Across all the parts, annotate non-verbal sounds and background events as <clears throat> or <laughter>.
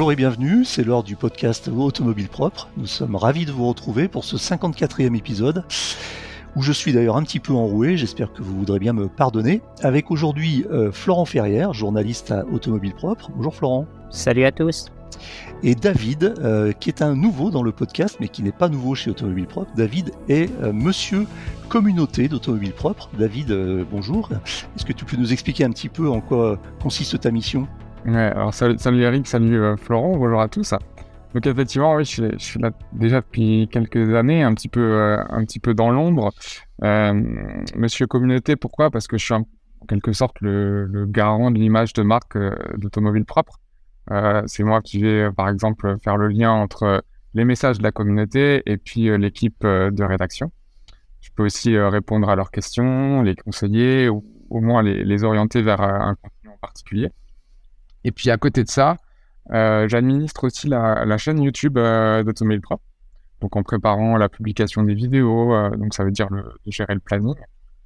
Bonjour et bienvenue, c'est l'heure du podcast Automobile Propre. Nous sommes ravis de vous retrouver pour ce 54e épisode, où je suis d'ailleurs un petit peu enroué, j'espère que vous voudrez bien me pardonner, avec aujourd'hui euh, Florent Ferrière, journaliste à Automobile Propre. Bonjour Florent. Salut à tous. Et David, euh, qui est un nouveau dans le podcast, mais qui n'est pas nouveau chez Automobile Propre. David est euh, monsieur communauté d'Automobile Propre. David, bonjour. Est-ce que tu peux nous expliquer un petit peu en quoi consiste ta mission? Alors salut, salut Eric, salut euh, Florent, bonjour à tous. Donc effectivement, oui, je suis, là déjà depuis quelques années, un petit peu, euh, un petit peu dans l'ombre. Euh, monsieur communauté, pourquoi? Parce que je suis en quelque sorte le, garant de l'image de marque d'automobile propre. c'est moi qui vais, par exemple, faire le lien entre les messages de la communauté et puis l'équipe de rédaction. Je peux aussi répondre à leurs questions, les conseiller ou au moins les orienter vers un contenu en particulier. Et puis à côté de ça, euh, j'administre aussi la, chaîne YouTube euh, Propre. Donc en préparant la publication des vidéos, euh, donc ça veut dire le, gérer le planning,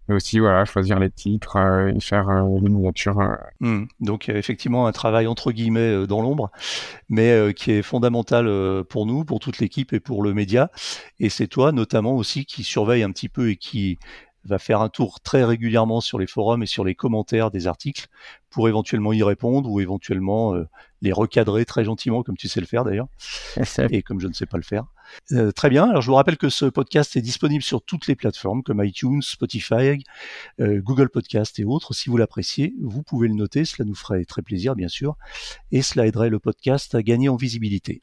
mais aussi voilà choisir les titres et faire les miniatures. Mmh. Donc effectivement un travail entre guillemets dans l'ombre, mais qui est fondamental pour nous, pour toute l'équipe et pour le média. Et c'est toi notamment aussi qui surveille un petit peu et qui va faire un tour très régulièrement sur les forums et sur les commentaires des articles pour éventuellement y répondre ou éventuellement euh, les recadrer très gentiment, comme tu sais le faire d'ailleurs, et comme je ne sais pas le faire. Euh, très bien. Alors je vous rappelle que ce podcast est disponible sur toutes les plateformes comme iTunes, Spotify, euh, Google Podcast et autres. Si vous l'appréciez, vous pouvez le noter. Cela nous ferait très plaisir, bien sûr, et cela aiderait le podcast à gagner en visibilité.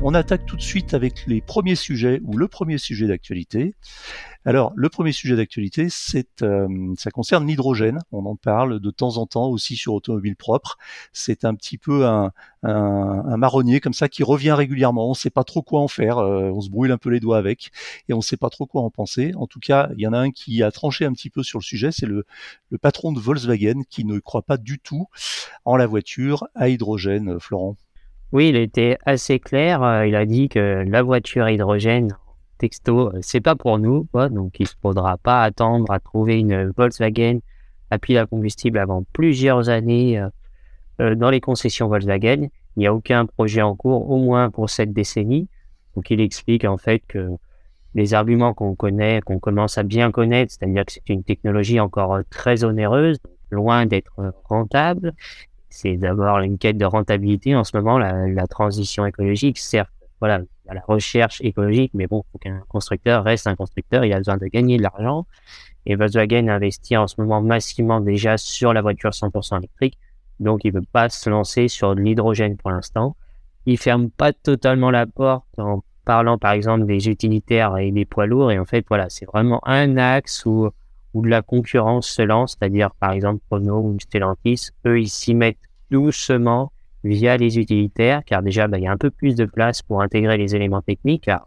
On attaque tout de suite avec les premiers sujets ou le premier sujet d'actualité. Alors, le premier sujet d'actualité, c'est, euh, ça concerne l'hydrogène. On en parle de temps en temps aussi sur Automobile Propre. C'est un petit peu un, marronnier comme ça qui revient régulièrement. On ne sait pas trop quoi en faire. Euh, on se brûle un peu les doigts avec et on ne sait pas trop quoi en penser. En tout cas, il y en a un qui a tranché un petit peu sur le sujet. C'est le, le patron de Volkswagen qui ne croit pas du tout en la voiture à hydrogène. Florent. Oui, il était assez clair. Euh, il a dit que la voiture à hydrogène, texto, euh, c'est pas pour nous, Donc, il ne faudra pas attendre à trouver une Volkswagen à pile à combustible avant plusieurs années euh, dans les concessions Volkswagen. Il n'y a aucun projet en cours, au moins pour cette décennie. Donc, il explique en fait que les arguments qu'on connaît, qu'on commence à bien connaître, c'est-à-dire que c'est une technologie encore très onéreuse, loin d'être rentable, c'est d'abord une quête de rentabilité en ce moment, la, transition écologique. Certes, voilà, a la recherche écologique, mais bon, faut qu'un constructeur reste un constructeur, il a besoin de gagner de l'argent. Et Volkswagen investit en ce moment massivement déjà sur la voiture 100% électrique, donc il ne veut pas se lancer sur de l'hydrogène pour l'instant. Il ferme pas totalement la porte en parlant par exemple des utilitaires et des poids lourds, et en fait, voilà, c'est vraiment un axe où où la concurrence se lance, c'est-à-dire par exemple Renault ou Stellantis, eux ils s'y mettent doucement via les utilitaires, car déjà bah, il y a un peu plus de place pour intégrer les éléments techniques. Car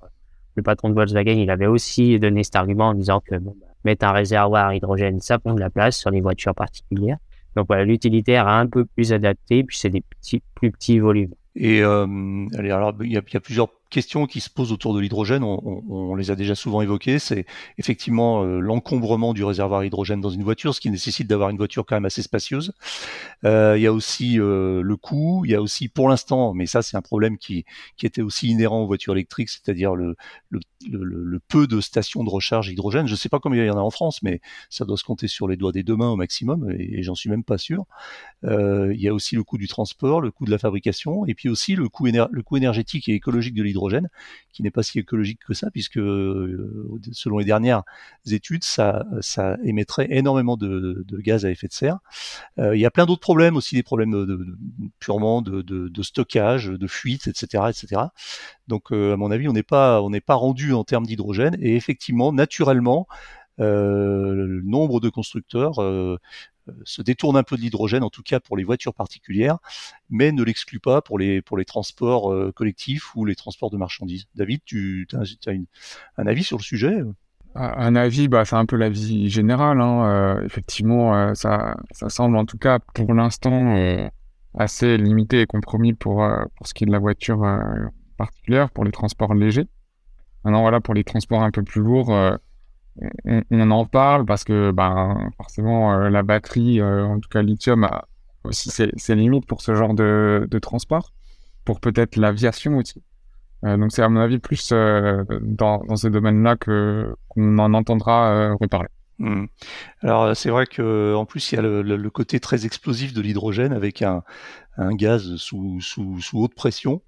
le patron de Volkswagen il avait aussi donné cet argument en disant que bah, mettre un réservoir à hydrogène ça prend de la place sur les voitures particulières. Donc voilà, l'utilitaire a un peu plus adapté, puis c'est des petits, plus petits volumes. Et euh, alors il y, a, il y a plusieurs questions qui se posent autour de l'hydrogène, on, les a déjà souvent évoquées, c'est effectivement euh, l'encombrement du réservoir hydrogène dans une voiture, ce qui nécessite d'avoir une voiture quand même assez spacieuse. Euh, il y a aussi euh, le coût, il y a aussi pour l'instant, mais ça c'est un problème qui, qui était aussi inhérent aux voitures électriques, c'est-à-dire le, peu de stations de recharge hydrogène. Je ne sais pas combien il y en a en France, mais ça doit se compter sur les doigts des deux mains au maximum, et, j'en suis même pas sûr. il y a aussi le coût du transport, le coût de la fabrication, et puis aussi le coût énergétique et écologique de l'hydrogène qui n'est pas si écologique que ça, puisque euh, selon les dernières études, ça, émettrait énormément de, gaz à effet de serre. Euh, il y a plein d'autres problèmes aussi, des problèmes purement de, stockage, de fuite, etc., etc. Donc, euh, à mon avis, on n'est pas, on n'est pas rendu en termes d'hydrogène, et effectivement, naturellement, le nombre de constructeurs se détourne un peu de l'hydrogène, en tout cas pour les voitures particulières, mais ne l'exclut pas pour les, pour les transports collectifs ou les transports de marchandises. David, tu as, un avis sur le sujet un avis, bah, c'est un peu l'avis général. Hein. effectivement, ça, ça semble en tout cas pour l'instant assez limité et compromis pour, pour ce qui est de la voiture particulière, pour les transports légers. Maintenant, voilà, pour les transports un peu plus lourds, on, en parle parce que ben, forcément euh, la batterie, euh, en tout cas lithium, a aussi ses, limites pour ce genre de, transport, pour peut-être l'aviation aussi. Euh, donc c'est à mon avis plus dans, ces domaines-là qu'on en entendra reparler. Mmh. Alors c'est vrai que en plus il y a le, côté très explosif de l'hydrogène avec un, gaz sous, sous, sous, haute pression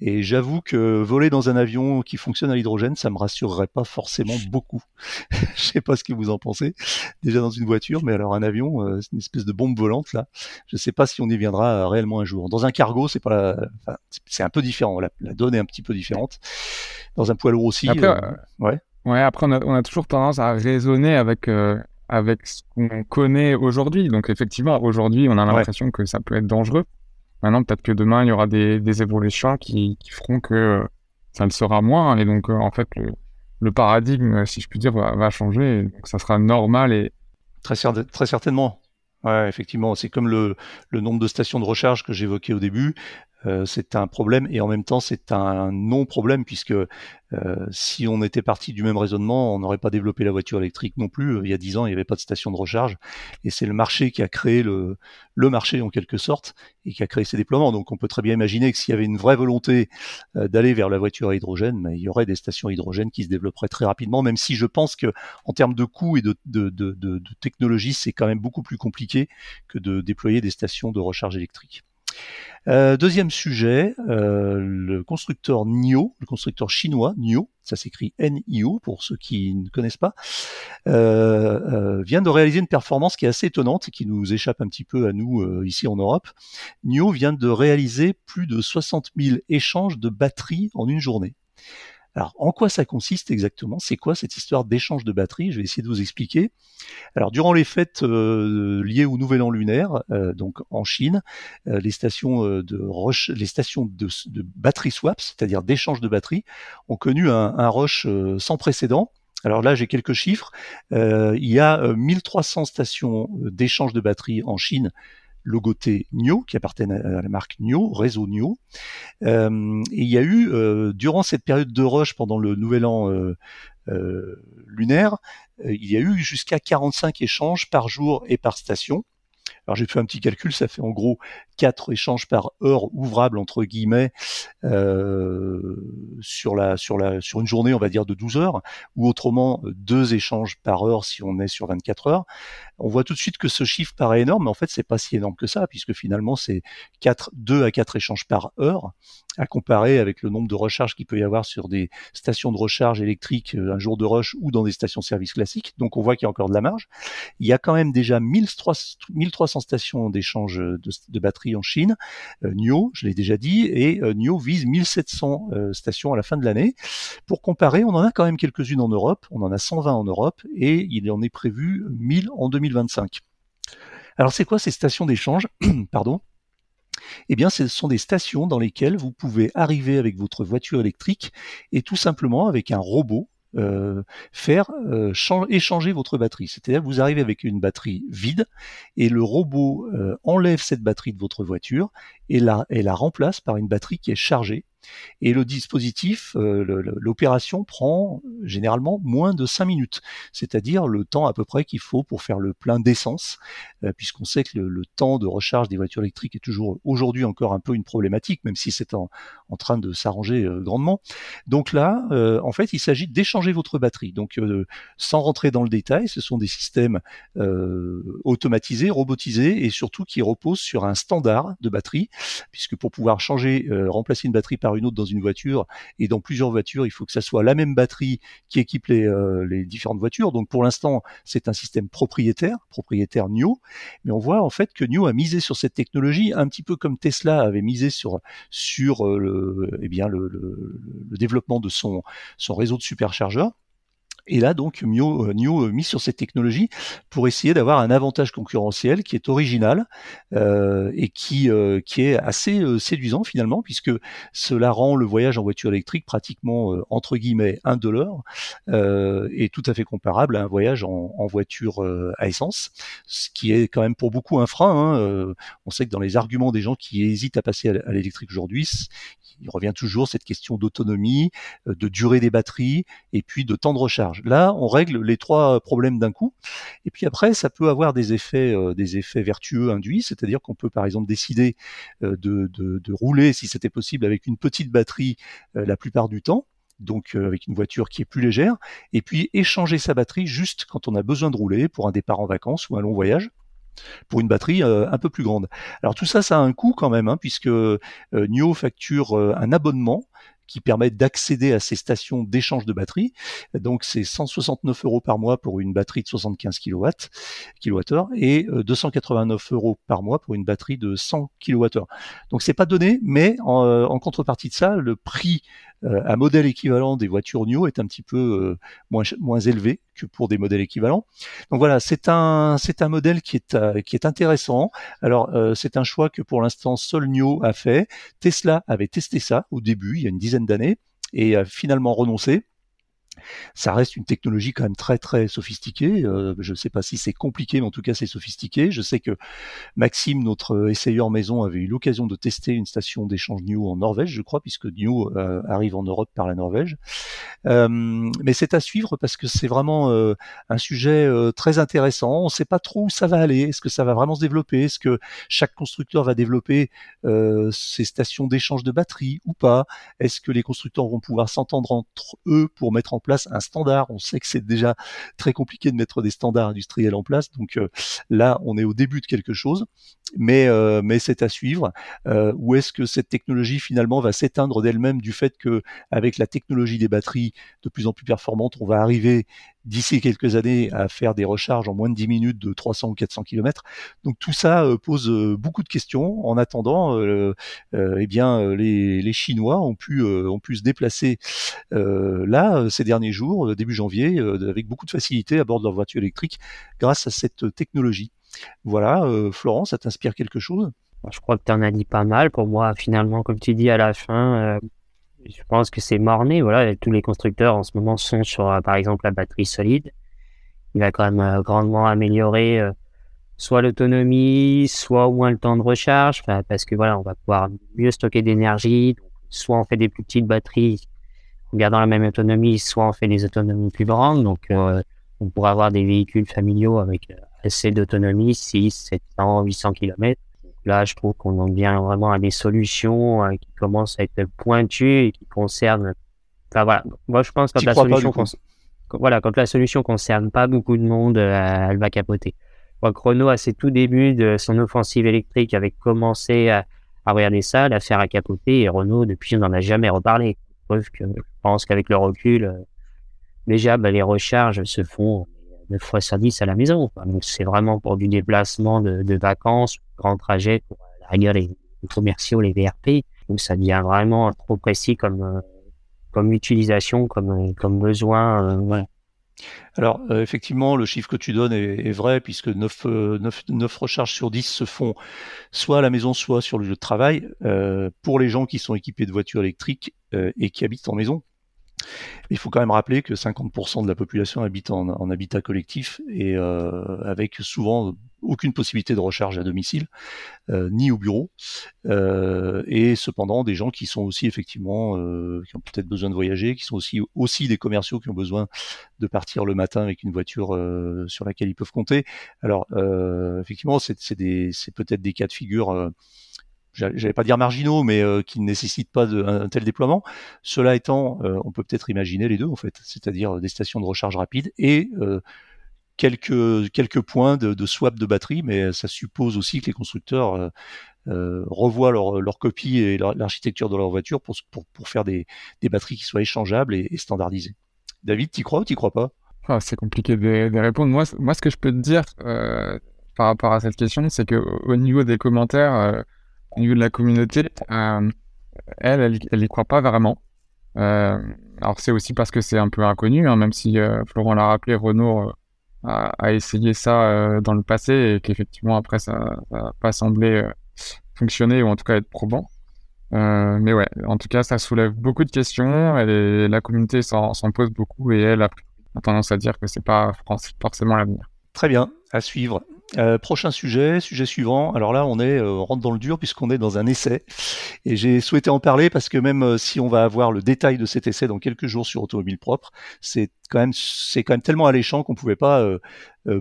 et j'avoue que voler dans un avion qui fonctionne à l'hydrogène, ça me rassurerait pas forcément <laughs> beaucoup. Je sais pas ce que vous en pensez. Déjà dans une voiture, mais alors un avion, euh, c'est une espèce de bombe volante là. Je sais pas si on y viendra réellement un jour. Dans un cargo, c'est pas, enfin, c'est un peu différent. La, donne est un petit peu différente. Dans un poids lourd aussi. Après, euh, ouais. Ouais. Après, on a, on a, toujours tendance à raisonner avec. Euh, avec ce qu'on connaît aujourd'hui. Donc effectivement, aujourd'hui, on a l'impression que ça peut être dangereux. Maintenant, peut-être que demain, il y aura des, des évolutions qui, qui, feront que euh, ça le sera moins. Et donc, euh, en fait, le, paradigme, si je puis dire, va, changer. donc, ça sera normal et très, très certainement. Ouais, effectivement, c'est comme le, le, nombre de stations de recharge que j'évoquais au début. Euh, c'est un problème et en même temps c'est un non-problème puisque euh, si on était parti du même raisonnement, on n'aurait pas développé la voiture électrique non plus. Euh, il y a dix ans, il n'y avait pas de station de recharge et c'est le marché qui a créé le, marché en quelque sorte et qui a créé ces déploiements. Donc on peut très bien imaginer que s'il y avait une vraie volonté d'aller vers la voiture à hydrogène, ben, il y aurait des stations hydrogène qui se développeraient très rapidement, même si je pense que en termes de coûts et de, de, de, de technologie, c'est quand même beaucoup plus compliqué que de déployer des stations de recharge électrique. Euh, deuxième sujet, euh, le constructeur NIO, le constructeur chinois NIO, ça s'écrit N-I-O pour ceux qui ne connaissent pas, euh, vient de réaliser une performance qui est assez étonnante et qui nous échappe un petit peu à nous ici en Europe. NIO vient de réaliser plus de 60 000 échanges de batteries en une journée. Alors, en quoi ça consiste exactement? C'est quoi cette histoire d'échange de batterie? Je vais essayer de vous expliquer. Alors, durant les fêtes euh, liées au Nouvel An lunaire, euh, donc en Chine, euh, les stations de les de, de batterie swap, c'est-à-dire d'échange de batterie, ont connu un, un rush sans précédent. Alors là, j'ai quelques chiffres. il y a 1300 stations d'échange de batterie en Chine logoté NIO, qui appartient à la marque NIO, réseau NIO. Euh, et il y a eu, euh, durant cette période de rush pendant le nouvel an euh, lunaire, il y a eu jusqu'à 45 échanges par jour et par station. Alors j'ai fait un petit calcul, ça fait en gros 4 échanges par heure ouvrable entre guillemets euh, sur la sur la sur une journée on va dire de 12 heures ou autrement deux échanges par heure si on est sur 24 heures. On voit tout de suite que ce chiffre paraît énorme, mais en fait c'est pas si énorme que ça puisque finalement c'est 4 2 à 4 échanges par heure à comparer avec le nombre de recharges qu'il peut y avoir sur des stations de recharge électrique euh, un jour de rush ou dans des stations-service classiques. Donc on voit qu'il y a encore de la marge. Il y a quand même déjà 1300 stations d'échange de, batteries en Chine. Euh, NIO, je l'ai déjà dit, et euh, NIO vise 1700 stations à la fin de l'année. Pour comparer, on en a quand même quelques-unes en Europe. On en a 120 en Europe et il en est prévu 1000 en 2025. Alors c'est quoi ces stations d'échange <clears throat> Pardon eh bien, ce sont des stations dans lesquelles vous pouvez arriver avec votre voiture électrique et tout simplement avec un robot euh, faire euh, échanger votre batterie. C'est-à-dire vous arrivez avec une batterie vide et le robot euh, enlève cette batterie de votre voiture et la remplace par une batterie qui est chargée et le dispositif, euh, l'opération prend généralement moins de 5 minutes, c'est-à-dire le temps à peu près qu'il faut pour faire le plein d'essence, euh, puisqu'on sait que le, temps de recharge des voitures électriques est toujours aujourd'hui encore un peu une problématique, même si c'est en, train de s'arranger euh, grandement. Donc là, en fait, il s'agit d'échanger votre batterie. Donc, sans rentrer dans le détail, ce sont des systèmes automatisés, robotisés et surtout qui reposent sur un standard de batterie, puisque pour pouvoir changer, remplacer une batterie par une autre dans une voiture. Et dans plusieurs voitures, il faut que ça soit la même batterie qui équipe les, euh, différentes voitures. Donc pour l'instant, c'est un système propriétaire, propriétaire NIO, mais on voit en fait que NIO a misé sur cette technologie un petit peu comme Tesla avait misé sur euh, le, eh le, développement de son réseau de superchargeurs Et là, donc, NIO, euh, NIO mis sur cette technologie pour essayer d'avoir un avantage concurrentiel qui est original euh, et qui, euh, est assez séduisant finalement, puisque cela rend le voyage en voiture électrique pratiquement, entre guillemets, un dollar et tout à fait comparable à un voyage en, en voiture à essence, ce qui est quand même pour beaucoup un frein. Hein. on sait que dans les arguments des gens qui hésitent à passer à l'électrique aujourd'hui, il revient toujours cette question d'autonomie, euh, de durée des batteries et puis de temps de recharge. Là, on règle les trois problèmes d'un coup. Et puis après, ça peut avoir des effets, euh, des effets vertueux induits, c'est-à-dire qu'on peut par exemple décider euh, de, de, rouler, si c'était possible, avec une petite batterie la plupart du temps donc avec une voiture qui est plus légère, et puis échanger sa batterie juste quand on a besoin de rouler pour un départ en vacances ou un long voyage pour une batterie euh, un peu plus grande. Alors tout ça, ça a un coût quand même, hein, puisque euh, NIO facture euh, un abonnement qui permet d'accéder à ces stations d'échange de batterie. Donc c'est 169 euros par mois pour une batterie de 75 kW, kWh et 289 euros par mois pour une batterie de 100 kWh. Donc c'est pas donné, mais en, contrepartie de ça, le prix un modèle équivalent des voitures NIO est un petit peu euh, moins, élevé que pour des modèles équivalents. Donc voilà, c'est un c'est un modèle qui est euh, qui est intéressant. Alors c'est un choix que pour l'instant seul NIO a fait. Tesla avait testé ça au début, il y a une dizaine d'années, et a finalement renoncé. Ça reste une technologie quand même très très sophistiquée. Euh, je ne sais pas si c'est compliqué, mais en tout cas c'est sophistiqué. Je sais que Maxime, notre essayeur maison, avait eu l'occasion de tester une station d'échange NIO en Norvège, je crois, puisque NIO euh, arrive en Europe par la Norvège. Euh, mais c'est à suivre parce que c'est vraiment un sujet très intéressant. On ne sait pas trop où ça va aller. Est-ce que ça va vraiment se développer? Est-ce que chaque constructeur va développer ces stations d'échange de batteries ou pas? Est-ce que les constructeurs vont pouvoir s'entendre entre eux pour mettre en place un standard. On sait que c'est déjà très compliqué de mettre des standards industriels en place. Donc euh, là, on est au début de quelque chose, mais euh, mais c'est à suivre. Euh, où est-ce que cette technologie finalement va s'éteindre d'elle-même du fait que avec la technologie des batteries de plus en plus performantes, on va arriver d'ici quelques années à faire des recharges en moins de 10 minutes de 300 ou 400 km. Donc tout ça pose beaucoup de questions. En attendant, eh bien les, Chinois ont pu ont pu se déplacer là ces derniers jours, euh, début janvier, euh, avec beaucoup de facilité à bord de leur voiture électrique grâce à cette technologie. Voilà, euh, Florent, ça t'inspire quelque chose? Je crois que tu en as dit pas mal. Pour moi, finalement, comme tu dis à la fin, je pense que c'est morné. Voilà, tous les constructeurs en ce moment sont sur, par exemple, la batterie solide. Il va quand même grandement améliorer soit l'autonomie, soit au moins le temps de recharge, parce que voilà, on va pouvoir mieux stocker d'énergie. Soit on fait des plus petites batteries en gardant la même autonomie, soit on fait des autonomies plus grandes. Donc, euh, on pourrait avoir des véhicules familiaux avec euh, assez d'autonomie, 6, 700, 800 km. Là, je trouve qu'on en vient vraiment à des solutions euh, qui commencent à être pointues et qui concernent. Enfin voilà, moi je pense que la solution, voilà, quand la solution concerne pas beaucoup de monde, elle va capoter. Moi, Chrono, à ses tout débuts de son offensive électrique, avait commencé à, à regarder ça, la faire à capoter, et Renault, depuis, on n'en a jamais reparlé que je pense qu'avec le recul, euh, déjà, bah, les recharges se font 9 fois sur 10 à la maison. Donc, c'est vraiment pour du déplacement de, vacances, grand trajet, pour la rigueur, les, commerciaux, les VRP. Donc, ça devient vraiment trop précis comme, euh, comme utilisation, comme, comme besoin. Euh, Alors, effectivement, le chiffre que tu donnes est, vrai, puisque 9, 9, recharges sur 10 se font soit à la maison, soit sur le lieu de travail. pour les gens qui sont équipés de voitures électriques et qui habitent en maison, il faut quand même rappeler que 50% de la population habite en, habitat collectif et euh, avec souvent aucune possibilité de recharge à domicile, euh, ni au bureau, euh, et cependant des gens qui sont aussi effectivement, qui ont peut-être besoin de voyager, qui sont aussi, aussi des commerciaux qui ont besoin de partir le matin avec une voiture sur laquelle ils peuvent compter. Alors effectivement, c'est peut-être des cas de figure j'allais pas dire marginaux, mais euh, qui ne nécessitent pas un, tel déploiement. Cela étant, euh, on peut peut-être imaginer les deux en fait, c'est-à-dire des stations de recharge rapide et euh, quelques quelques points de, de, swap de batterie, mais ça suppose aussi que les constructeurs revoient leur, leur copie et l'architecture de leur voiture pour, pour, pour faire des, des, batteries qui soient échangeables et, standardisées. David, t'y crois ou t'y crois pas? Ah, C'est compliqué de, de, répondre. Moi, moi, ce que je peux te dire par rapport à cette question, c'est que au niveau des commentaires au niveau de la communauté, euh, elle, elle, elle croit pas vraiment. Euh, alors c'est aussi parce que c'est un peu inconnu, hein, même si Florent l'a rappelé, Renault a, essayé ça dans le passé et qu'effectivement après ça n'a pas semblé fonctionner ou en tout cas être probant. mais ouais, en tout cas, ça soulève beaucoup de questions et la communauté s'en pose beaucoup et elle a tendance à dire que c'est pas forcément l'avenir. Très bien, à suivre. Euh, prochain sujet, sujet suivant. Alors là, on est euh, on rentre dans le dur puisqu'on est dans un essai et j'ai souhaité en parler parce que même euh, si on va avoir le détail de cet essai dans quelques jours sur Automobile Propre, c'est quand même c'est quand même tellement alléchant qu'on pouvait pas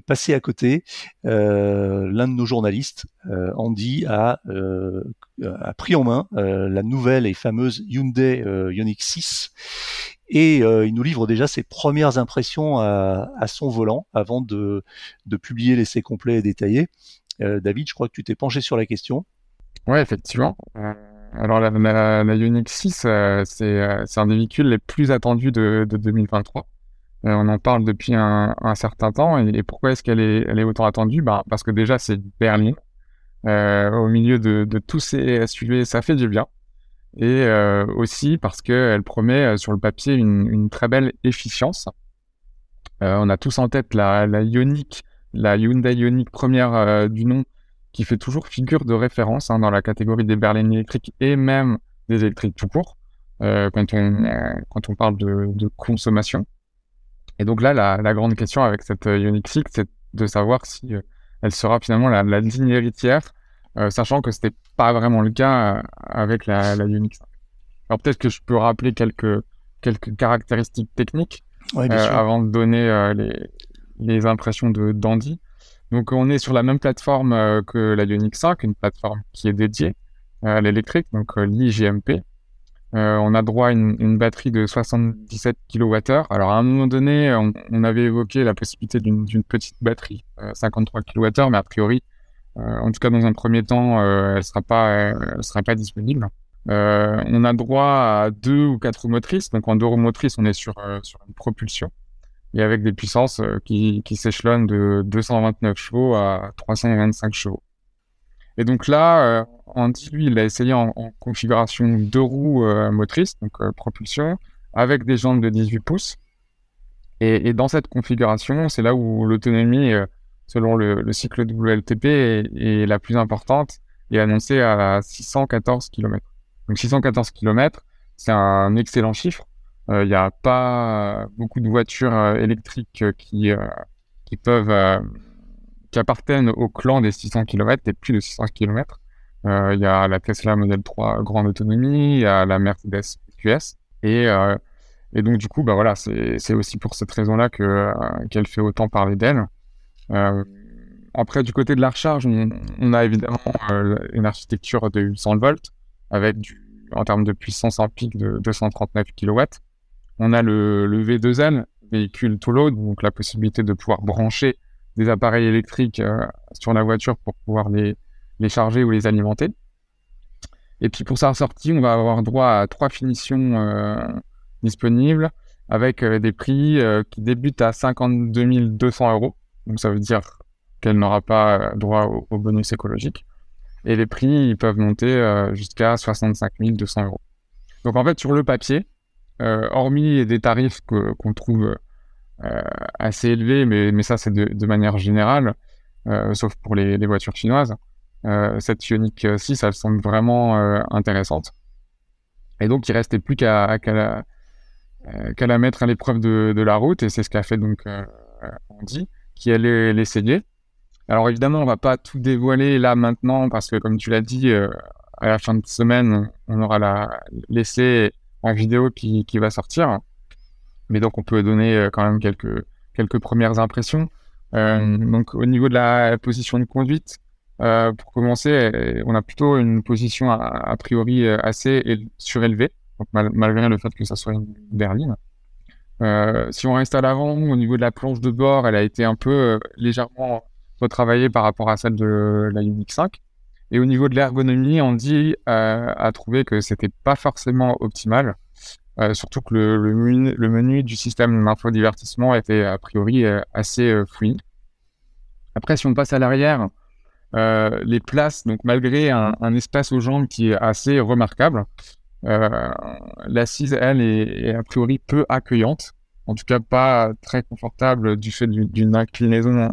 passer à côté. L'un de nos journalistes, Andy, a, a pris en main la nouvelle et fameuse Hyundai Ioniq 6 et euh, il nous livre déjà ses premières impressions à, son volant avant de, publier l'essai complet et détaillé. Euh, David, je crois que tu t'es penché sur la question. Oui, effectivement. Euh, alors la, la, Ioniq 6, c'est un des véhicules les plus attendus de, 2023. on en parle depuis un, certain temps. Et, pourquoi est-ce qu'elle est, autant attendue? Bah, Parce que déjà, c'est berlin. au milieu de tous ces SUV, ça fait du bien et euh, aussi parce qu'elle promet euh, sur le papier une, très belle efficience. Euh, on a tous en tête la, Ioniq, Hyundai Ioniq première du nom, qui fait toujours figure de référence hein, dans la catégorie des berlines électriques et même des électriques tout court, quand, on, quand on parle de, consommation. Et donc là, la, grande question avec cette Ioniq 6, c'est de savoir si elle sera finalement la, ligne héritière euh, sachant que c'était pas vraiment le cas euh, avec la, la Unix. Alors peut-être que je peux rappeler quelques, quelques caractéristiques techniques euh, avant de donner les, les, impressions de d'Andy. Donc on est sur la même plateforme que la Unix 5, une plateforme qui est dédiée à l'électrique, donc l'IGMP. on a droit à une, une, batterie de 77 kWh. Alors à un moment donné, on, on avait évoqué la possibilité d'une petite batterie, 53 kWh, mais a priori, euh, en tout cas, dans un premier temps, euh, elle sera pas, sera pas disponible. Euh, on a droit à deux ou quatre roues motrices. Donc en deux roues motrices, on est sur, sur une propulsion et avec des puissances qui, qui s'échelonnent de 229 chevaux à 325 chevaux. Et donc là, Andy, lui, il a essayé en, configuration deux roues motrices, donc propulsion, avec des jambes de 18 pouces. Et, et dans cette configuration, c'est là où l'autonomie selon le, cycle WLTP est, la plus importante et annoncée à 614 km. Donc 614 km, c'est un excellent chiffre. Il euh, n'y a pas beaucoup de voitures euh, électriques qui, euh, qui peuvent qui appartiennent au clan des 600 km, des plus de 600 km. Il y a la Tesla Model 3 grande autonomie, il y a la Mercedes QS et et donc du coup bah voilà c'est aussi pour cette raison là que qu'elle fait autant parler d'elle. Euh, après, du côté de la recharge, on, a évidemment euh, une architecture de 800 volts avec du, en termes de puissance en pic de 239 kW. On a le, le V2L, véhicule to load, donc la possibilité de pouvoir brancher des appareils électriques euh, sur la voiture pour pouvoir les, les charger ou les alimenter. Et puis pour sa sortie, on va avoir droit à trois finitions euh, disponibles avec euh, des prix qui débutent à 52 200 euros donc ça veut dire qu'elle n'aura pas droit au, bonus écologique. Et les prix, ils peuvent monter euh, jusqu'à 65 200 euros. Donc en fait, sur le papier, euh, hormis des tarifs qu'on trouve euh, assez élevés, mais, mais ça c'est de, manière générale, sauf pour les, voitures chinoises, cette Ioniq 6, elle semble vraiment intéressante. Et donc il restait plus qu'à la, la, mettre à l'épreuve de, de, la route, et c'est ce qu'a fait donc Andy qui allait l'essayer. Alors évidemment, on va pas tout dévoiler là maintenant parce que comme tu l'as dit, euh, à la fin de semaine, on aura l'essai en vidéo qui, va sortir. Mais donc on peut donner euh, quand même quelques, quelques premières impressions. Euh, donc au niveau de la position de conduite, pour commencer, on a plutôt une position a, priori assez surélevée, malgré le fait que ça soit une berline. Euh, si on reste à l'avant, au niveau de la planche de bord, elle a été un peu euh, légèrement retravaillée par rapport à celle de la Unix 5. Et au niveau de l'ergonomie, on dit euh, à trouver que c'était pas forcément optimal, surtout que le, menu, du système d'infodivertissement était a priori assez fluide. Après, si on passe à l'arrière, les places, donc malgré un, espace aux jambes qui est assez remarquable, L'assise, elle, est, a priori peu accueillante, en tout cas pas très confortable du fait d'une inclinaison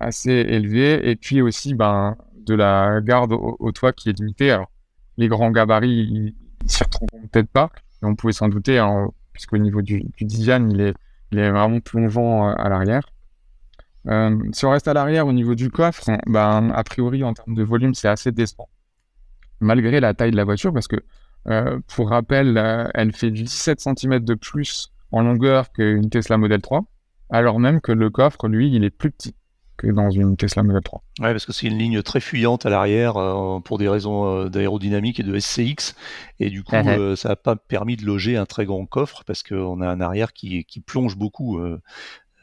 assez élevée, et puis aussi ben, de la garde au, toit qui est limitée. Alors, les grands gabarits, ils s'y retrouveront peut-être pas, mais on pouvait s'en douter, hein, puisqu'au niveau du, du il est, vraiment plongeant à l'arrière. Euh, si on reste à l'arrière au niveau du coffre, ben, a priori en termes de volume, c'est assez décevant. Malgré la taille de la voiture, parce que euh, pour rappel, euh, elle fait 17 cm de plus en longueur qu'une Tesla Model 3, alors même que le coffre, lui, il est plus petit que dans une Tesla Model 3. Ouais, parce que c'est une ligne très fuyante à l'arrière pour des raisons d'aérodynamique et de SCX, et du coup, uh-huh. ça n'a pas permis de loger un très grand coffre parce qu'on a un arrière qui, qui plonge beaucoup euh,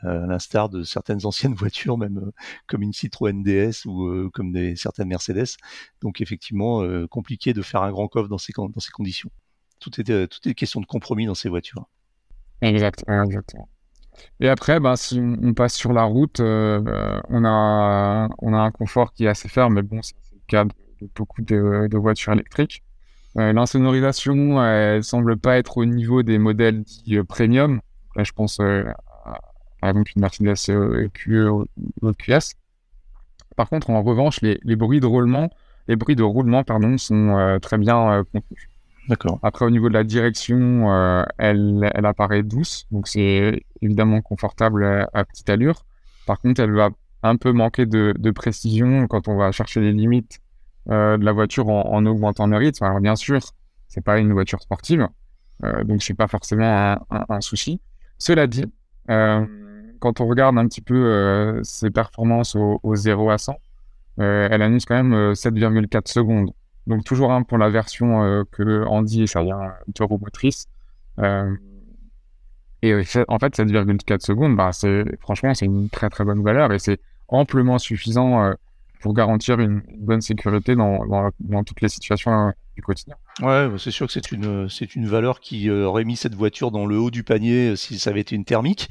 à l'instar de certaines <laughs> anciennes voitures, même euh, comme une Citroën DS ou euh, comme des, certaines Mercedes. Donc effectivement, compliqué de faire un grand coffre dans ces, dans ces conditions. Tout est, tout est question de compromis dans ces voitures. Exactement, exactement. Et après, ben, si on passe sur la route, on, a, on a un confort qui est assez ferme, mais bon, c'est le cas de, beaucoup de, de, voitures électriques. L'insonorisation, elle semble pas être au niveau des modèles dits premium. Là, je pense par exemple une Mercedes EQE ou QS. Par contre, en revanche, les, bruits de roulement, les bruits de roulement, pardon, sont euh, très bien euh, contenus. D'accord. Après, au niveau de la direction, euh, elle, elle apparaît douce, donc c'est évidemment confortable à, petite allure. Par contre, elle va un peu manquer de, précision quand on va chercher les limites de la voiture en, augmentant le rythme. Alors bien sûr, c'est pas une voiture sportive, donc c'est pas forcément un, souci. Cela dit, quand on regarde un petit peu euh, ses performances au, 0 à 100, euh, elle annonce quand même 7,4 euh, secondes. Donc toujours un pour la version que Andy et Sayan turbo motrice. et en fait, 7,4 secondes, bah, c'est franchement c'est une très très bonne valeur et c'est amplement suffisant pour garantir une, bonne sécurité dans, toutes les situations du quotidien. Ouais, bah, c'est sûr que c'est une, c'est une valeur qui euh, aurait mis cette voiture dans le haut du panier euh, si ça avait été une thermique.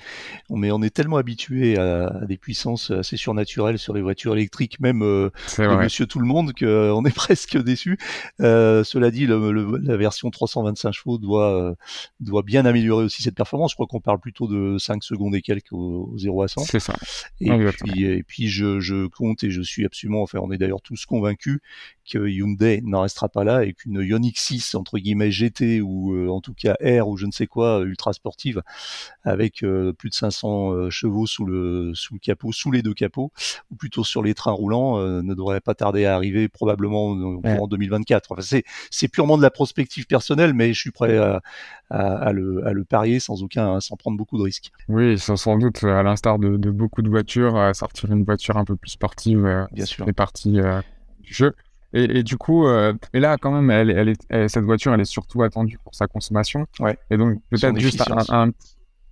Mais on est tellement habitué à, des puissances assez surnaturelles sur les voitures électriques, même euh, Monsieur Tout le Monde, qu'on est <laughs> presque déçu. cela dit, la version 325 chevaux doit, doit bien améliorer aussi cette performance. Je crois qu'on parle plutôt de 5 secondes et quelques au, 0 à 100. C'est ça. Et puis, et puis je, je compte et je suis absolument, enfin, on est d'ailleurs tous convaincus que Hyundai n'en restera pas là et qu'une Ioniq 6 entre guillemets GT ou euh, en tout cas R ou je ne sais quoi euh, ultra sportive avec euh, plus de 500 chevaux sous le sous le capot, sous les deux capots ou plutôt sur les trains roulants ne devrait pas tarder à arriver probablement en 2024. Enfin, c'est c'est purement de la prospective personnelle mais je suis prêt à, à, le, à le parier sans aucun sans prendre beaucoup de risques. Oui, sans, doute à l'instar de, de, beaucoup de voitures sortir une voiture un peu plus sportive Bien sûr. fait partie du jeu. Et, du coup, euh, et là, quand même, elle, elle est, cette voiture, elle est surtout attendue pour sa consommation. Ouais. Et donc, peut-être juste un,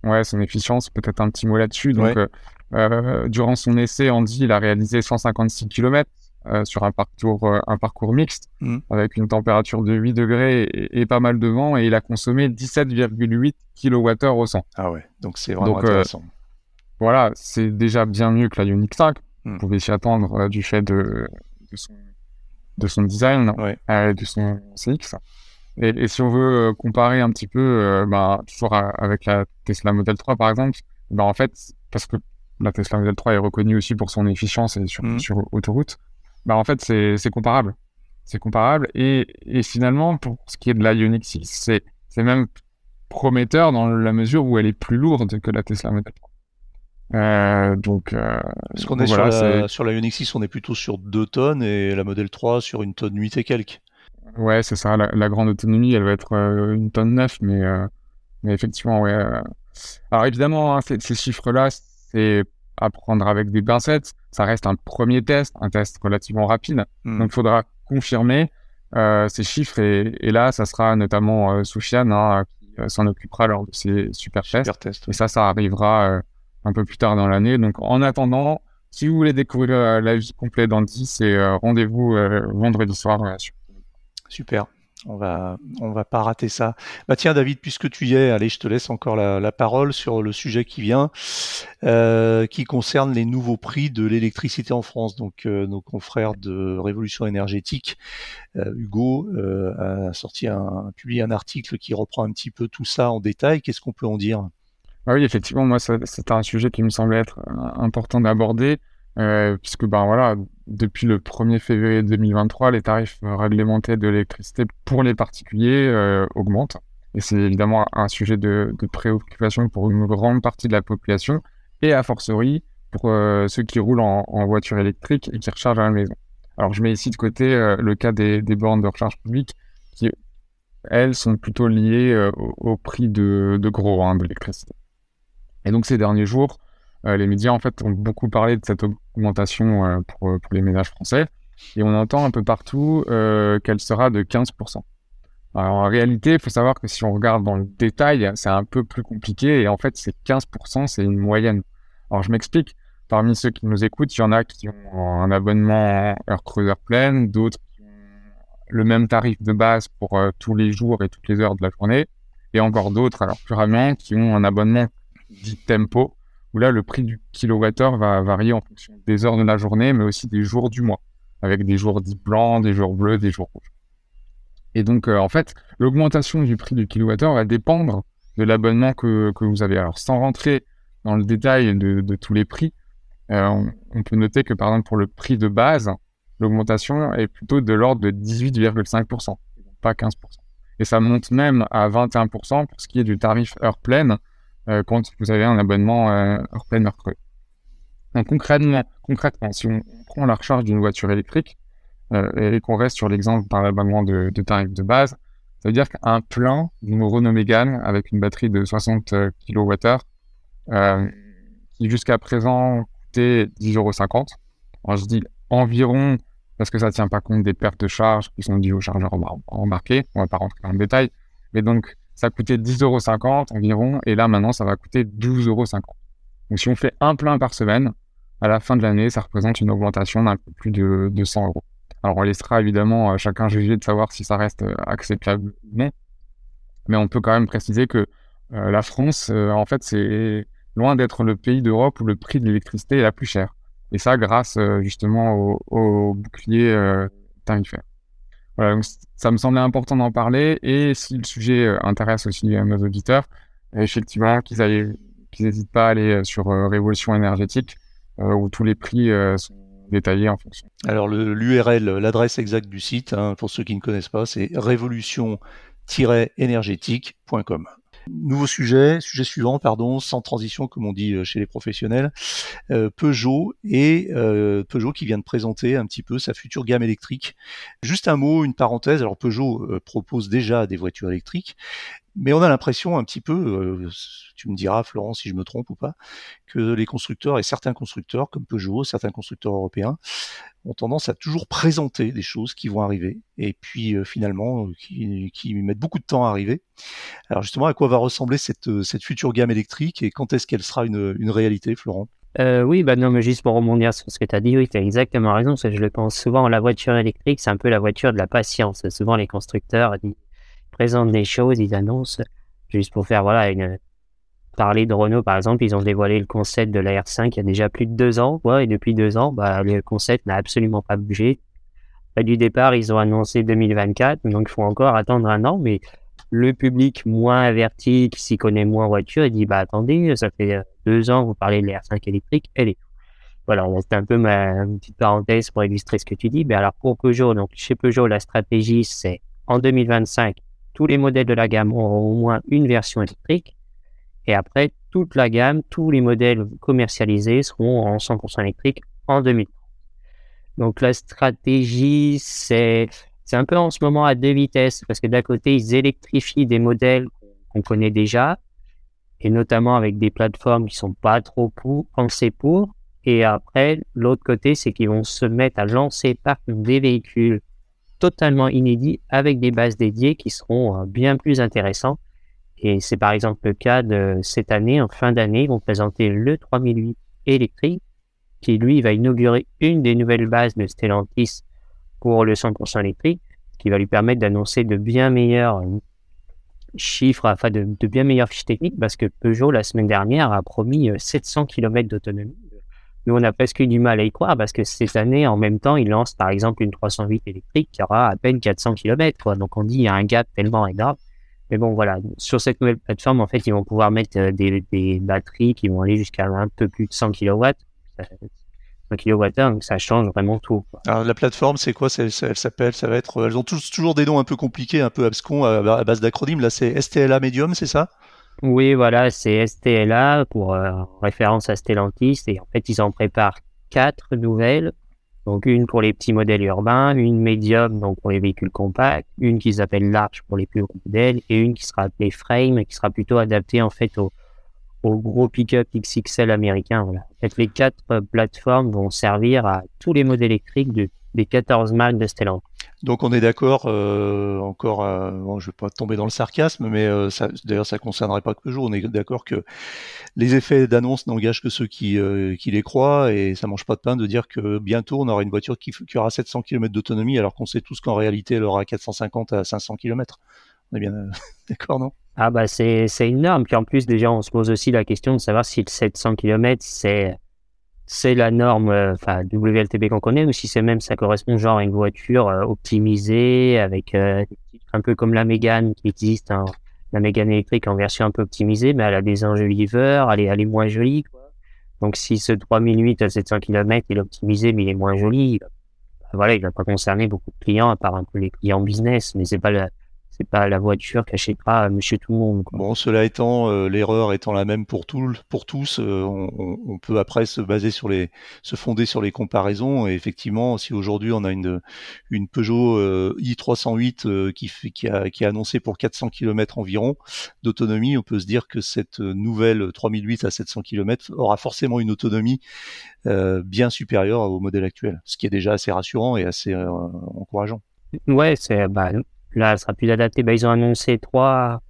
ouais, son efficience, peut-être un petit mot là-dessus. Donc, euh, euh, durant son essai, Andy, il a réalisé 156 km sur un parcours, un parcours mixte, mmh. avec une température de 8 degrés et, pas mal de vent, et il a consommé 17,8 kWh au 100. Ah ouais, donc c'est vraiment intéressant. voilà, c'est déjà bien mieux que la Unix 5. Mmh. Vous pouvez s'y attendre du fait de, de son de son design, euh, de son CX. Et, et, si on veut euh, comparer un petit peu, euh, bah, toujours avec la Tesla Model 3 par exemple, bah, en fait, parce que la Tesla Model 3 est reconnue aussi pour son efficience et sur, mmh. sur autoroute, bah, en fait, c'est comparable. C'est comparable. Et, et, finalement, pour ce qui est de la Ioniq 6, c'est même prometteur dans la mesure où elle est plus lourde que la Tesla Model 3. Euh, donc, euh, parce qu'on est, sur, la, sur la Unix 6, on est plutôt sur 2 tonnes et la Model 3 sur une tonne 8 et quelques. Ouais, c'est ça. La, grande autonomie, elle va être euh, une tonne 9, mais, mais effectivement, ouais. Alors évidemment, hein, ces, chiffres-là, c'est à prendre avec des pincettes. Ça reste un premier test, un test relativement rapide. Hmm. Donc il faudra confirmer ces chiffres et, et, là, ça sera notamment Soufiane hein, qui s'en occupera lors de ces super, tests. Et ça, ça arrivera un peu plus tard dans l'année. Donc en attendant, si vous voulez découvrir euh, la vie complète d'Andy, c'est euh, rendez-vous euh, vendredi soir. Super. On va, va pas rater ça. Bah tiens, David, puisque tu y es, allez, je te laisse encore la, parole sur le sujet qui vient, qui concerne les nouveaux prix de l'électricité en France. Donc, nos confrères de Révolution énergétique, Hugo a sorti un, publié un article qui reprend un petit peu tout ça en détail. Qu'est-ce qu'on peut en dire? Ah Oui, effectivement, moi, c'est un sujet qui me semble être important d'aborder. Euh, puisque ben voilà, depuis le 1er février 2023, les tarifs réglementés de l'électricité pour les particuliers euh, augmentent. Et c'est évidemment un sujet de, préoccupation pour une grande partie de la population, et a fortiori pour euh, ceux qui roulent en, voiture électrique et qui rechargent à la maison. Alors je mets ici de côté le cas des, des, bornes de recharge publique, qui elles sont plutôt liées au, prix de, de gros hein, de l'électricité. Et donc ces derniers jours, euh, les médias en fait ont beaucoup parlé de cette augmentation euh, pour, euh, pour, les ménages français et on entend un peu partout qu'elle sera de 15%. Alors, en réalité, il faut savoir que si on regarde dans le détail, c'est un peu plus compliqué et en fait, c'est 15%, c'est une moyenne. Alors, je m'explique. Parmi ceux qui nous écoutent, il y en a qui ont un abonnement heure creuse pleine, d'autres qui ont le même tarif de base pour tous les jours et toutes les heures de la journée, et encore d'autres, alors plus rarement, qui ont un abonnement dit tempo, où là, le prix du kilowattheure va varier en fonction des heures de la journée, mais aussi des jours du mois, avec des jours dits blancs, des jours bleus, des jours rouges. Et donc, euh, en fait, l'augmentation du prix du kilowattheure va dépendre de l'abonnement que, que, vous avez. Alors, sans rentrer dans le détail de, de tous les prix, euh, on, peut noter que, par exemple, pour le prix de base, l'augmentation est plutôt de l'ordre de 18,5%, pas 15%. Et ça monte même à 21% pour ce qui est du tarif heure pleine, euh, quand vous avez un abonnement euh, heure creux. Donc concrètement, concrètement, si on prend la recharge d'une voiture électrique euh, et qu'on reste sur l'exemple par l'abonnement de, de tarif de base, ça veut dire qu'un plein d'une Renault Mégane avec une batterie de 60 kWh, euh, qui jusqu'à présent coûtait 10,50€, alors je dis environ parce que ça ne tient pas compte des pertes de charge qui sont dues au chargeur embarqué, on va pas rentrer dans le détail, mais donc ça coûtait 10,50€ environ, et là maintenant ça va coûter 12,50€. Donc si on fait un plein par semaine, à la fin de l'année, ça représente une augmentation d'un peu plus de, 200 euros. Alors on laissera évidemment chacun juger de savoir si ça reste euh, acceptable ou non, mais on peut quand même préciser que euh, la France, euh, en fait, c'est loin d'être le pays d'Europe où le prix de l'électricité est la plus cher. Et ça grâce justement au, au bouclier tarifaire. Voilà, donc ça me semblait important d'en parler. Et si le sujet euh, intéresse aussi euh, nos auditeurs, effectivement, qu'ils n'hésitent pas à aller euh, sur Révolution énergétique, où tous les prix sont détaillés en fonction. Alors l'URL, l'adresse exacte du site, hein, pour ceux qui ne connaissent pas, c'est révolution-énergétique.com. Nouveau sujet, sujet suivant, pardon, sans transition comme on dit euh, chez les professionnels, euh, Peugeot et euh, Peugeot qui vient de présenter un petit peu sa future gamme électrique. Juste un mot, une parenthèse. Alors Peugeot propose déjà des voitures électriques, mais on a l'impression un petit peu, tu me diras Florent si je me trompe ou pas, que les constructeurs et certains constructeurs comme Peugeot, certains constructeurs européens ont tendance à toujours présenter des choses qui vont arriver et puis euh, finalement euh, qui, qui, mettent beaucoup de temps à arriver. Alors justement, à quoi va ressembler cette, cette future gamme électrique et quand est-ce qu'elle sera une, une réalité, Florent? Euh, oui, bah non, mais juste pour rebondir sur ce que tu as dit, oui, tu as exactement raison. je le pense souvent, la voiture électrique, c'est un peu la voiture de la patience. Souvent, les constructeurs présentent des choses, ils annoncent, juste pour faire, voilà, une, parler de Renault, par exemple, ils ont dévoilé le concept de la R5 il y a déjà plus de deux ans, et depuis deux ans, bah, le concept n'a absolument pas bougé. du départ, ils ont annoncé 2024, donc il faut encore attendre un an, mais le public moins averti, qui s'y connaît moins en voiture, il dit, bah, attendez, ça fait euh, deux ans, vous parlez de la R5 électrique, elle est voilà, c'était un peu ma petite parenthèse pour illustrer ce que tu dis. Mais alors pour Peugeot, donc chez Peugeot, la stratégie c'est en 2025, tous les modèles de la gamme auront au moins une version électrique. Et après, toute la gamme, tous les modèles commercialisés seront en 100% électrique en 2030. Donc la stratégie, c'est un peu en ce moment à deux vitesses parce que d'un côté, ils électrifient des modèles qu'on connaît déjà et notamment avec des plateformes qui sont pas trop pensées pour. Et après, l'autre côté, c'est qu'ils vont se mettre à lancer par des véhicules totalement inédits avec des bases dédiées qui seront euh, bien plus intéressants. Et c'est par exemple le cas de cette année, en fin d'année, ils vont présenter le 3008 électrique qui lui va inaugurer une des nouvelles bases de Stellantis pour le 100% électrique, qui va lui permettre d'annoncer de bien meilleurs chiffres, enfin de, de, bien meilleures fiches techniques, parce que Peugeot, la semaine dernière, a promis 700 km d'autonomie. Nous, on a presque eu du mal à y croire, parce que cette année, en même temps, ils lancent par exemple une 308 électrique qui aura à peine 400 km. Donc on dit il y a un gap tellement énorme. Mais bon, voilà, sur cette nouvelle plateforme, en fait, ils vont pouvoir mettre des, des batteries qui vont aller jusqu'à un peu plus de 100 kW. 100 kWh, donc ça change vraiment tout. Quoi. Alors la plateforme, c'est quoi? Elle s'appelle, ça va être. Elles ont tous, toujours des noms un peu compliqués, un peu abscons à, base d'acronymes. Là, c'est STLA Medium, c'est ça? Oui, voilà, c'est STLA pour euh, référence à Stellantis. Et en fait, ils en préparent quatre nouvelles donc une pour les petits modèles urbains, une médium donc pour les véhicules compacts, une qui s'appelle large pour les plus gros modèles et une qui sera appelée frame qui sera plutôt adaptée en fait au, gros pick-up XXL américain. Voilà. En fait, les quatre plateformes vont servir à tous les modèles électriques de, des 14 marques de. Donc on est d'accord, euh, encore, euh, je vais pas tomber dans le sarcasme, mais euh, ça, d'ailleurs ça concernerait pas que Peugeot. On est d'accord que les effets d'annonce n'engagent que ceux qui, euh, qui les croient, et ça mange pas de pain de dire que bientôt on aura une voiture qui, qui aura 700 km d'autonomie, alors qu'on sait tous qu'en réalité elle aura 450 à 500 km. On est bien <laughs> d'accord, non? Ah bah c'est c'est énorme. Puis en plus déjà on se pose aussi la question de savoir si le 700 km c'est c'est la norme, euh, WLTP qu'on connaît, ou si c'est même ça correspond genre à une voiture euh, optimisée avec euh, un peu comme la Mégane qui existe, hein, la Mégane électrique en version un peu optimisée, mais elle a des enjoliveurs, elle est, elle est moins jolie. Donc si ce 3008 à 700 km il est optimisé mais il est moins joli, voilà, il va pas concerner beaucoup de clients à part un peu les clients business, mais c'est pas la, c'est pas la voiture qui achètera Monsieur Tout le Monde. Quoi. Bon, cela étant, euh, l'erreur étant la même pour, tout, pour tous, euh, on, on, peut après se baser sur les, se fonder sur les comparaisons. Et effectivement, si aujourd'hui on a une, une Peugeot euh, i308 qui, qui, a, qui a annoncé pour 400 km environ d'autonomie, on peut se dire que cette nouvelle 3008 à 700 km aura forcément une autonomie bien supérieure au modèle actuel, ce qui est déjà assez rassurant et assez encourageant. Ouais, c'est bah, Là, elle sera plus adaptée. Bah, ils ont annoncé trois,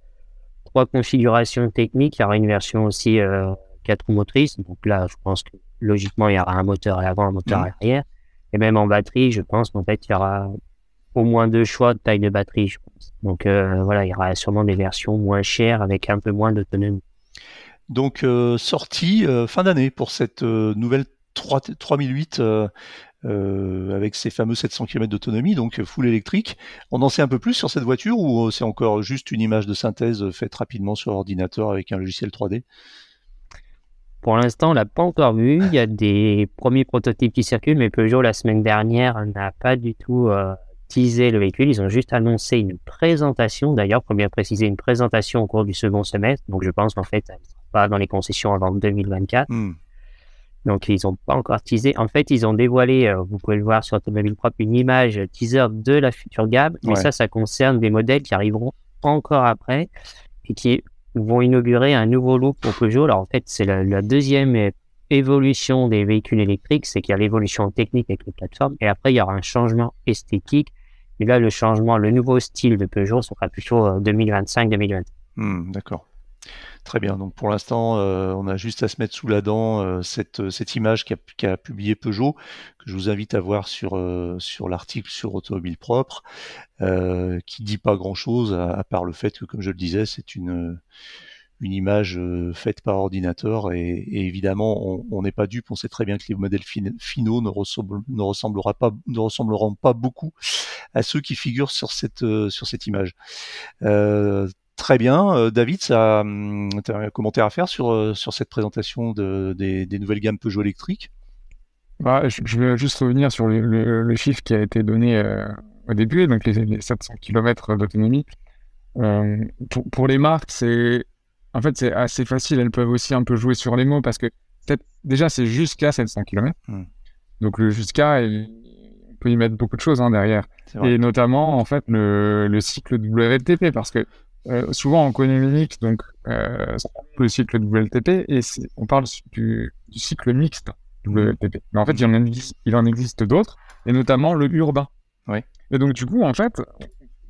trois configurations techniques. Il y aura une version aussi euh, 4 motrices. Donc là, je pense que logiquement, il y aura un moteur à l'avant, un moteur à l'arrière. Et même en batterie, je pense qu'en fait, il y aura au moins deux choix de taille de batterie, je pense. Donc euh, voilà, il y aura sûrement des versions moins chères avec un peu moins d'autonomie. Donc euh, sortie euh, fin d'année pour cette nouvelle 3, 3008 euh, avec ces fameux 700 km d'autonomie, donc full électrique. On en sait un peu plus sur cette voiture ou c'est encore juste une image de synthèse faite rapidement sur ordinateur avec un logiciel 3D Pour l'instant, on l'a pas encore vu. Il y a des premiers prototypes qui circulent, mais Peugeot la semaine dernière n'a pas du tout euh, teasé le véhicule. Ils ont juste annoncé une présentation. D'ailleurs, pour bien préciser, une présentation au cours du second semestre. Donc, je pense qu'en fait, elle ne sera pas dans les concessions avant 2024. Hmm. Donc, ils n'ont pas encore teasé. En fait, ils ont dévoilé, euh, vous pouvez le voir sur Automobile Propre, une image teaser de la future gamme. Mais ça, ça concerne des modèles qui arriveront encore après et qui vont inaugurer un nouveau look pour Peugeot. Alors, en fait, c'est la, la, deuxième évolution des véhicules électriques. C'est qu'il y a l'évolution technique avec les plateformes. Et après, il y aura un changement esthétique. Et là, le changement, le nouveau style de Peugeot sera plutôt 2025-2026. Mmh, D'accord. Très bien. Donc pour l'instant, euh, on a juste à se mettre sous la dent euh, cette, cette image qu'a qu publié Peugeot, que je vous invite à voir sur, euh, sur l'article sur Automobile Propre, euh, qui dit pas grand-chose à, à, part le fait que, comme je le disais, c'est une, une image faite par ordinateur et, et évidemment, on n'est pas dupe. On sait très bien que les modèles fin, finaux ne, ressemble, ne, ressemblera pas, ne ressembleront pas beaucoup à ceux qui figurent sur cette, sur cette image. Très bien. Euh, David, hum, tu as un commentaire à faire sur, euh, sur cette présentation de, des, des, nouvelles gammes Peugeot électriques? Bah, je, je, vais juste revenir sur le, le, le, chiffre qui a été donné euh, au début, donc les, les 700 km d'autonomie. Euh, pour, pour, les marques, c'est en fait c'est assez facile. Elles peuvent aussi un peu jouer sur les mots parce que déjà c'est jusqu'à 700 km. Hmm. Donc le jusqu'à, on peut y mettre beaucoup de choses hein, derrière. Et notamment en fait le, le cycle WLTP parce que euh, souvent on connaît Linux, donc euh, le cycle WLTP, et on parle du, du, cycle mixte WLTP. Mais en fait, il en existe, il en existe d'autres, et notamment le urbain. Oui. Et donc, du coup, en fait,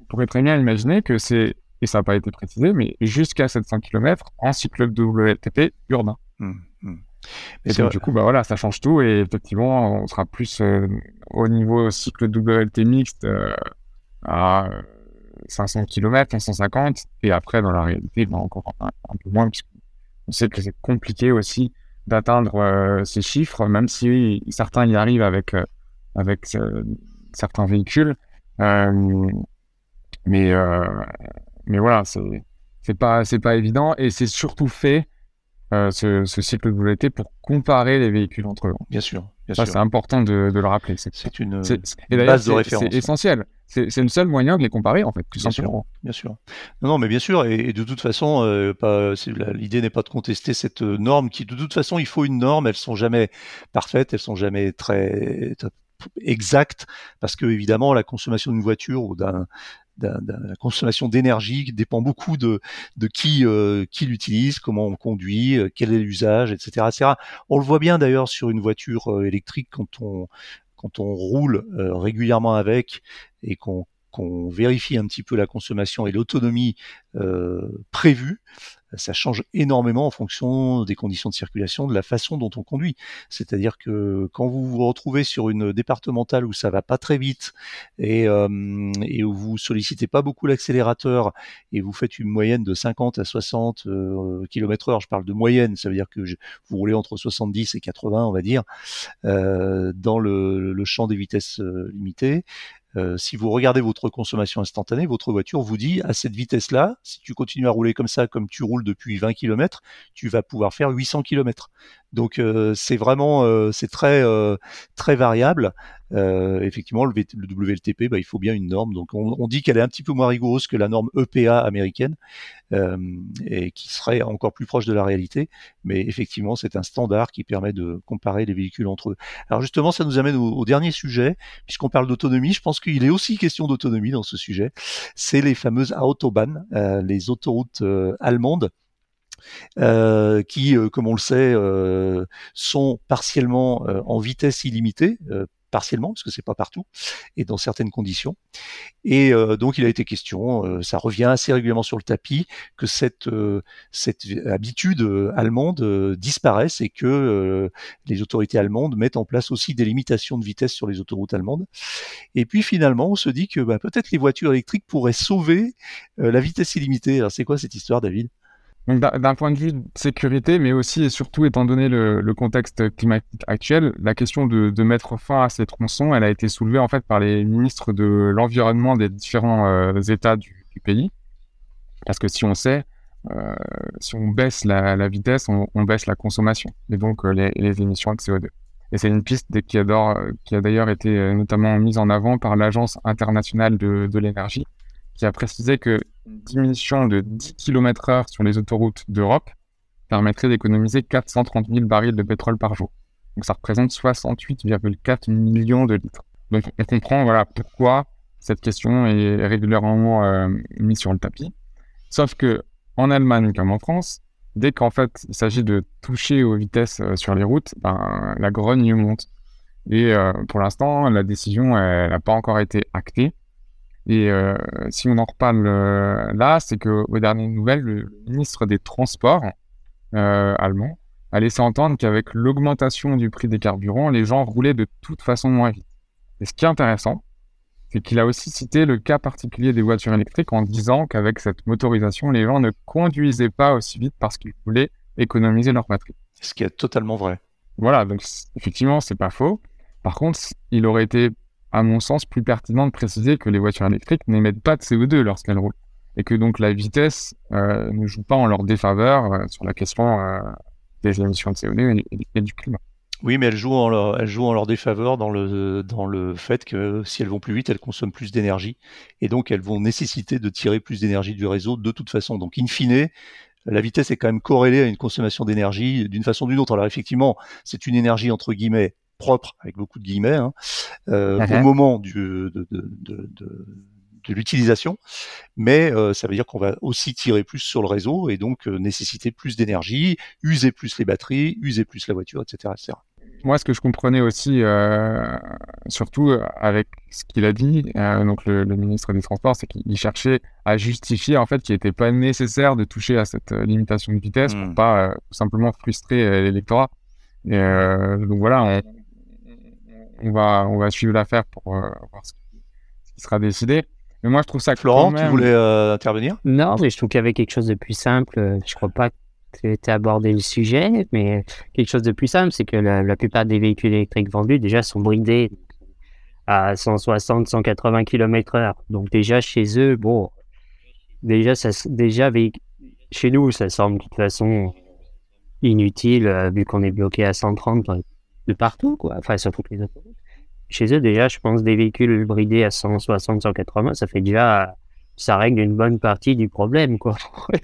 on pourrait très bien imaginer que c'est, et ça n'a pas été précisé, mais jusqu'à 700 km en cycle WLTP urbain. Mmh, mmh. Et donc, du coup, bah voilà, ça change tout, et effectivement, on sera plus euh, au niveau cycle WLT mixte à 500 km, 550, et après, dans la réalité, ben, encore un, peu moins, puisqu'on sait que c'est compliqué aussi d'atteindre ces chiffres, même si certains y arrivent avec, avec certains véhicules. mais, mais voilà, c'est c'est pas c'est pas évident et c'est surtout fait euh, ce, cycle de WLT pour comparer les véhicules entre eux. Bien sûr. Bien ça, c'est important de, de, le rappeler. C'est une, base de référence. C'est essentiel. C'est le seul moyen de les comparer, en fait, tout bien simplement. Sûr, bien sûr. Non, non, mais bien sûr. Et, de toute façon, euh, l'idée n'est pas de contester cette euh, norme qui, de toute façon, il faut une norme. Elles sont jamais parfaites. Elles sont jamais très exactes parce que évidemment la consommation d'une voiture ou d'un la consommation d'énergie dépend beaucoup de, de qui, euh, qui l'utilise, comment on conduit, euh, quel est l'usage, etc., etc. On le voit bien d'ailleurs sur une voiture euh, électrique quand on, quand on roule régulièrement avec et qu'on qu'on vérifie un petit peu la consommation et l'autonomie prévue, ça change énormément en fonction des conditions de circulation, de la façon dont on conduit. C'est-à-dire que quand vous vous retrouvez sur une départementale où ça va pas très vite et, euh, où vous sollicitez pas beaucoup l'accélérateur et vous faites une moyenne de 50 à 60 euh, km heure, je parle de moyenne, ça veut dire que vous roulez entre 70 et 80, on va dire, euh, dans le, le, champ des vitesses euh, limitées, euh, si vous regardez votre consommation instantanée, votre voiture vous dit à cette vitesse-là, si tu continues à rouler comme ça, comme tu roules depuis 20 km, tu vas pouvoir faire 800 km. Donc euh, c'est vraiment euh, c'est très très variable. effectivement, le, WLTP, bah, il faut bien une norme. Donc on, dit qu'elle est un petit peu moins rigoureuse que la norme EPA américaine et qui serait encore plus proche de la réalité. Mais effectivement, c'est un standard qui permet de comparer les véhicules entre eux. Alors justement, ça nous amène au, dernier sujet, puisqu'on parle d'autonomie. Je pense qu'il est aussi question d'autonomie dans ce sujet. C'est les fameuses Autobahn, euh, les autoroutes euh, allemandes. Euh, qui, comme on le sait, sont partiellement en vitesse illimitée, partiellement, parce que c'est pas partout, et dans certaines conditions. Et euh, donc il a été question, euh, ça revient assez régulièrement sur le tapis, que cette, euh, cette habitude allemande disparaisse et que les autorités allemandes mettent en place aussi des limitations de vitesse sur les autoroutes allemandes. Et puis finalement, on se dit que bah, peut-être les voitures électriques pourraient sauver la vitesse illimitée. Alors c'est quoi cette histoire, David? Donc d'un point de vue de sécurité, mais aussi et surtout étant donné le, contexte climatique actuel, la question de, mettre fin à ces tronçons, elle a été soulevée en fait par les ministres de l'environnement des différents euh, États du, pays. Parce que si on sait, euh, si on baisse la, vitesse, on, baisse la consommation et donc euh, les, émissions de CO2. Et c'est une piste qui a, d'ailleurs été notamment mise en avant par l'Agence internationale de l'énergie, qui a précisé que une diminution de 10 km heure sur les autoroutes d'Europe permettrait d'économiser 430 000 barils de pétrole par jour. Donc ça représente 68,4 millions de litres. Donc on comprend voilà pourquoi cette question est régulièrement euh, mise sur le tapis. Sauf que en Allemagne comme en France, dès qu'en fait il s'agit de toucher aux vitesses euh, sur les routes, ben, la grogne monte. Et euh, pour l'instant, la décision n'a pas encore été actée. Et euh, si on en reparle euh, là, c'est que aux dernières nouvelles, le ministre des Transports euh, allemand a laissé entendre qu'avec l'augmentation du prix des carburants, les gens roulaient de toute façon moins vite. Et ce qui est intéressant, c'est qu'il a aussi cité le cas particulier des voitures électriques en disant qu'avec cette motorisation, les gens ne conduisaient pas aussi vite parce qu'ils voulaient économiser leur batterie. Ce qui est totalement vrai. Voilà, donc effectivement, c'est pas faux. Par contre, il aurait été à mon sens, plus pertinent de préciser que les voitures électriques n'émettent pas de CO2 lorsqu'elles roulent. Et que donc la vitesse euh, ne joue pas en leur défaveur euh, sur la question euh, des émissions de CO2 et, du climat. Oui, mais elles jouent en leur, elles jouent en leur défaveur dans le, dans le fait que si elles vont plus vite, elles consomment plus d'énergie. Et donc, elles vont nécessiter de tirer plus d'énergie du réseau de toute façon. Donc, in fine, la vitesse est quand même corrélée à une consommation d'énergie d'une façon ou d'une autre. Alors, effectivement, c'est une énergie entre guillemets propre, avec beaucoup de guillemets, hein, euh, au moment du, de, de, de, de l'utilisation, mais euh, ça veut dire qu'on va aussi tirer plus sur le réseau et donc euh, nécessiter plus d'énergie, user plus les batteries, user plus la voiture, etc. etc. Moi, ce que je comprenais aussi, euh, surtout avec ce qu'il a dit, donc le, le, ministre des Transports, c'est qu'il cherchait à justifier en fait qu'il n'était pas nécessaire de toucher à cette limitation de vitesse pour hmm. pas simplement frustrer l'électorat. Donc voilà, on, on va, on va suivre l'affaire pour euh, voir ce qui, sera décidé. Mais moi, je trouve ça Florent, même... tu voulais euh, intervenir? Non, mais je trouve qu'il y avait quelque chose de plus simple. Je crois pas que tu aies abordé le sujet, mais quelque chose de plus simple, c'est que la, la, plupart des véhicules électriques vendus déjà sont bridés à 160, 180 km/h. Donc déjà chez eux, bon, déjà ça, déjà chez nous, ça semble de toute façon inutile euh, vu qu'on est bloqué à 130 de partout, quoi. Enfin, sur toutes les autoroutes. Chez eux, déjà, je pense des véhicules bridés à 160, 180, ça fait déjà, ça règle une bonne partie du problème, quoi. <laughs>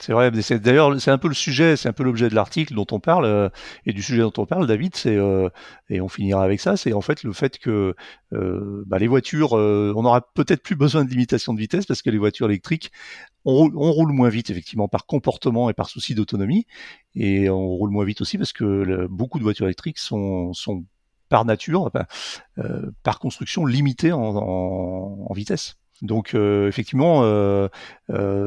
C'est vrai. D'ailleurs, c'est un peu le sujet, c'est un peu l'objet de l'article dont on parle euh, et du sujet dont on parle, David. C'est euh, et on finira avec ça. C'est en fait le fait que euh, bah, les voitures, on aura peut-être plus besoin de limitation de vitesse parce que les voitures électriques, on roule, moins vite effectivement par comportement et par souci d'autonomie, et on roule moins vite aussi parce que beaucoup de voitures électriques sont, par nature, euh, par construction limitées en, vitesse. Donc euh, effectivement, euh,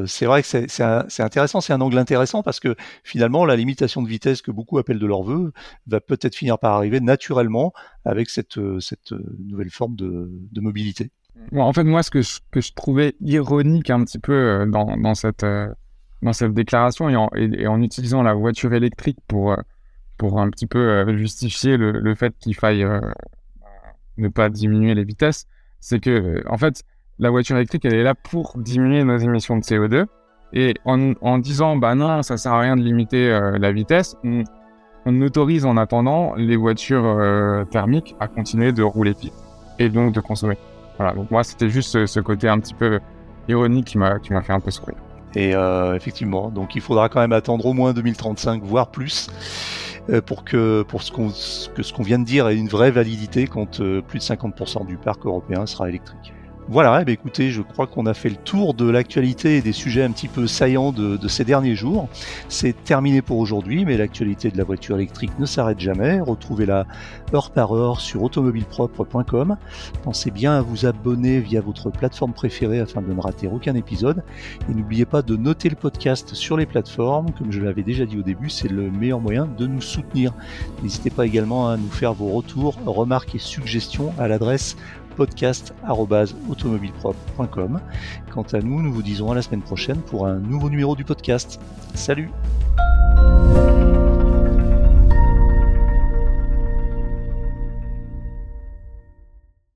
c'est vrai que c'est intéressant, c'est un angle intéressant parce que finalement, la limitation de vitesse que beaucoup appellent de leur vœu va peut-être finir par arriver naturellement avec cette, nouvelle forme de mobilité. En fait, moi, ce que je, trouvais ironique un petit peu dans, dans cette, dans cette déclaration et en, utilisant la voiture électrique pour, pour un petit peu justifier le, fait qu'il faille ne pas diminuer les vitesses, c'est que, en fait, la voiture électrique, elle est là pour diminuer nos émissions de CO2. Et en, disant, bah non, ça sert à rien de limiter euh, la vitesse, on, autorise en attendant les voitures euh, thermiques à continuer de rouler vite et donc de consommer. Voilà, donc moi, c'était juste ce, côté un petit peu ironique qui m'a, qui m'a fait un peu sourire. Et euh, effectivement, donc il faudra quand même attendre au moins 2035, voire plus, euh, pour que pour ce qu'on que ce qu'on vient de dire ait une vraie validité quand euh, plus de 50% du parc européen sera électrique. Voilà, eh bien, écoutez, je crois qu'on a fait le tour de l'actualité et des sujets un petit peu saillants de, de ces derniers jours. C'est terminé pour aujourd'hui, mais l'actualité de la voiture électrique ne s'arrête jamais. Retrouvez-la heure par heure sur automobilepropre.com. Pensez bien à vous abonner via votre plateforme préférée afin de ne rater aucun épisode. Et n'oubliez pas de noter le podcast sur les plateformes. Comme je l'avais déjà dit au début, c'est le meilleur moyen de nous soutenir. N'hésitez pas également à nous faire vos retours, remarques et suggestions à l'adresse podcast.automobilepropre.com. Quant à nous, nous vous disons à la semaine prochaine pour un nouveau numéro du podcast. Salut